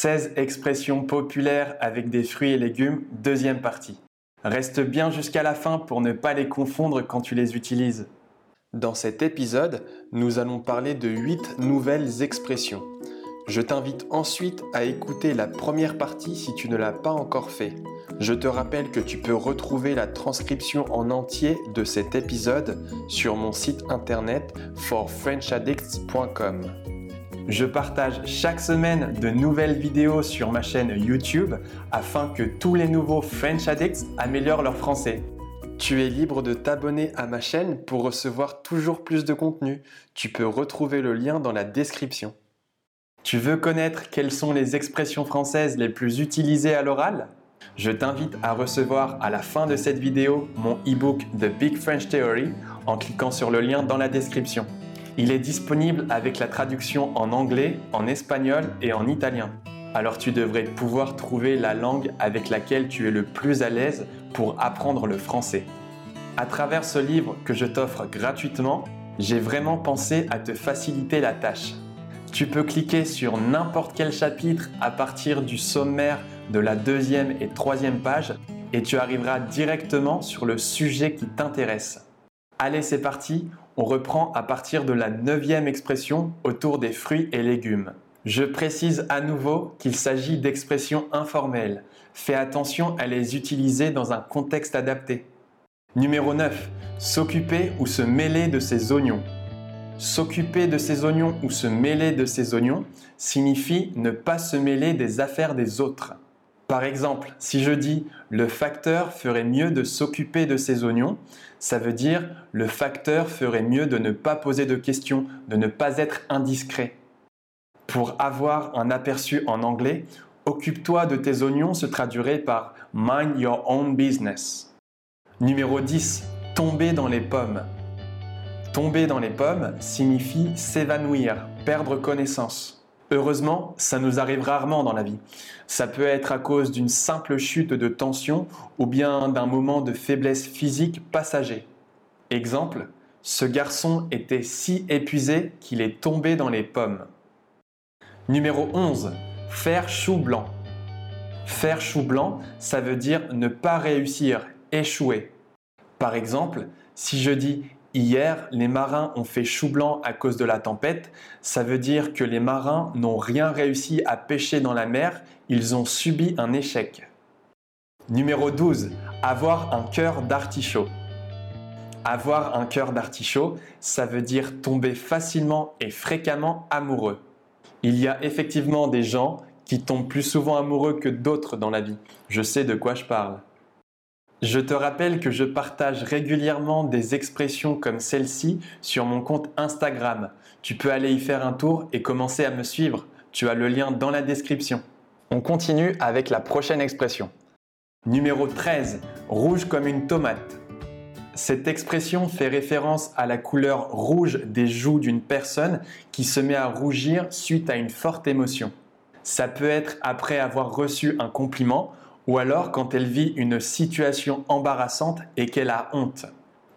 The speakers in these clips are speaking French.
16 expressions populaires avec des fruits et légumes, deuxième partie. Reste bien jusqu'à la fin pour ne pas les confondre quand tu les utilises. Dans cet épisode, nous allons parler de 8 nouvelles expressions. Je t'invite ensuite à écouter la première partie si tu ne l'as pas encore fait. Je te rappelle que tu peux retrouver la transcription en entier de cet épisode sur mon site internet forfrenchaddicts.com. Je partage chaque semaine de nouvelles vidéos sur ma chaîne YouTube afin que tous les nouveaux French Addicts améliorent leur français. Tu es libre de t'abonner à ma chaîne pour recevoir toujours plus de contenu. Tu peux retrouver le lien dans la description. Tu veux connaître quelles sont les expressions françaises les plus utilisées à l'oral? Je t'invite à recevoir à la fin de cette vidéo mon e-book The Big French Theory en cliquant sur le lien dans la description. Il est disponible avec la traduction en anglais, en espagnol et en italien. Alors tu devrais pouvoir trouver la langue avec laquelle tu es le plus à l'aise pour apprendre le français. À travers ce livre que je t'offre gratuitement, j'ai vraiment pensé à te faciliter la tâche. Tu peux cliquer sur n'importe quel chapitre à partir du sommaire de la deuxième et troisième page et tu arriveras directement sur le sujet qui t'intéresse. Allez, c'est parti, on reprend à partir de la neuvième expression autour des fruits et légumes. Je précise à nouveau qu'il s'agit d'expressions informelles. Fais attention à les utiliser dans un contexte adapté. Numéro 9. S'occuper ou se mêler de ses oignons. S'occuper de ses oignons ou se mêler de ses oignons signifie ne pas se mêler des affaires des autres. Par exemple, si je dis le facteur ferait mieux de s'occuper de ses oignons, ça veut dire le facteur ferait mieux de ne pas poser de questions, de ne pas être indiscret. Pour avoir un aperçu en anglais, occupe-toi de tes oignons se traduirait par mind your own business. Numéro 10. Tomber dans les pommes. Tomber dans les pommes signifie s'évanouir, perdre connaissance. Heureusement, ça nous arrive rarement dans la vie. Ça peut être à cause d'une simple chute de tension ou bien d'un moment de faiblesse physique passager. Exemple, ce garçon était si épuisé qu'il est tombé dans les pommes. Numéro 11. Faire chou blanc. Faire chou blanc, ça veut dire ne pas réussir, échouer. Par exemple, si je dis Hier, les marins ont fait chou blanc à cause de la tempête. Ça veut dire que les marins n'ont rien réussi à pêcher dans la mer, ils ont subi un échec. Numéro 12. Avoir un cœur d'artichaut. Avoir un cœur d'artichaut, ça veut dire tomber facilement et fréquemment amoureux. Il y a effectivement des gens qui tombent plus souvent amoureux que d'autres dans la vie. Je sais de quoi je parle. Je te rappelle que je partage régulièrement des expressions comme celle-ci sur mon compte Instagram. Tu peux aller y faire un tour et commencer à me suivre. Tu as le lien dans la description. On continue avec la prochaine expression. Numéro 13. Rouge comme une tomate. Cette expression fait référence à la couleur rouge des joues d'une personne qui se met à rougir suite à une forte émotion. Ça peut être après avoir reçu un compliment ou alors quand elle vit une situation embarrassante et qu'elle a honte.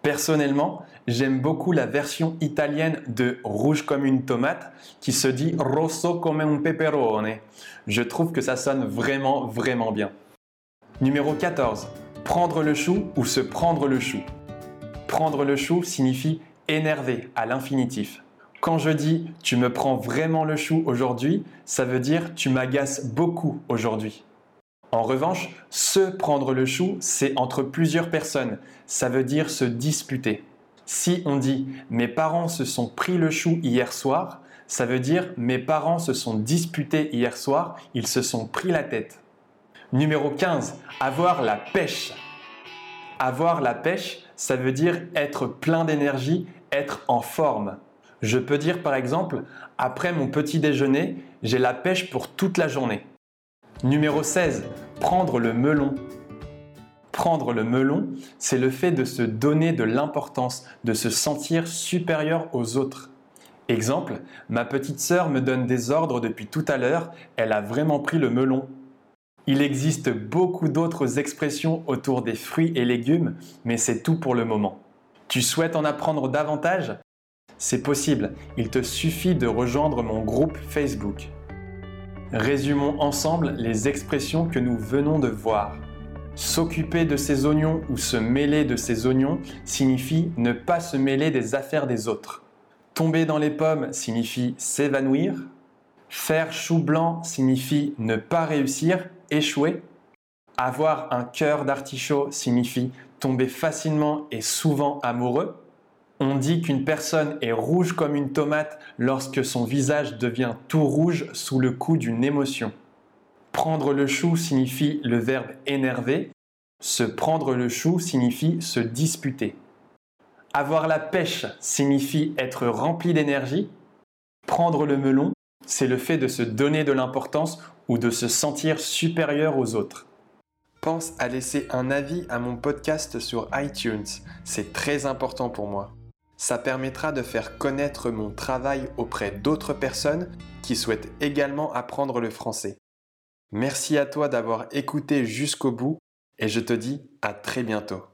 Personnellement, j'aime beaucoup la version italienne de Rouge comme une tomate qui se dit Rosso come un peperone. Je trouve que ça sonne vraiment, vraiment bien. Numéro 14. Prendre le chou ou se prendre le chou. Prendre le chou signifie énerver à l'infinitif. Quand je dis tu me prends vraiment le chou aujourd'hui, ça veut dire tu m'agaces beaucoup aujourd'hui. En revanche, se prendre le chou, c'est entre plusieurs personnes. Ça veut dire se disputer. Si on dit mes parents se sont pris le chou hier soir, ça veut dire mes parents se sont disputés hier soir, ils se sont pris la tête. Numéro 15, avoir la pêche. Avoir la pêche, ça veut dire être plein d'énergie, être en forme. Je peux dire par exemple, après mon petit déjeuner, j'ai la pêche pour toute la journée. Numéro 16, prendre le melon. Prendre le melon, c'est le fait de se donner de l'importance, de se sentir supérieur aux autres. Exemple, ma petite sœur me donne des ordres depuis tout à l'heure, elle a vraiment pris le melon. Il existe beaucoup d'autres expressions autour des fruits et légumes, mais c'est tout pour le moment. Tu souhaites en apprendre davantage? C'est possible, il te suffit de rejoindre mon groupe Facebook. Résumons ensemble les expressions que nous venons de voir. S'occuper de ses oignons ou se mêler de ses oignons signifie ne pas se mêler des affaires des autres. Tomber dans les pommes signifie s'évanouir. Faire chou blanc signifie ne pas réussir, échouer. Avoir un cœur d'artichaut signifie tomber facilement et souvent amoureux. On dit qu'une personne est rouge comme une tomate lorsque son visage devient tout rouge sous le coup d'une émotion. Prendre le chou signifie le verbe énerver. Se prendre le chou signifie se disputer. Avoir la pêche signifie être rempli d'énergie. Prendre le melon, c'est le fait de se donner de l'importance ou de se sentir supérieur aux autres. Pense à laisser un avis à mon podcast sur iTunes, c'est très important pour moi. Ça permettra de faire connaître mon travail auprès d'autres personnes qui souhaitent également apprendre le français. Merci à toi d'avoir écouté jusqu'au bout et je te dis à très bientôt.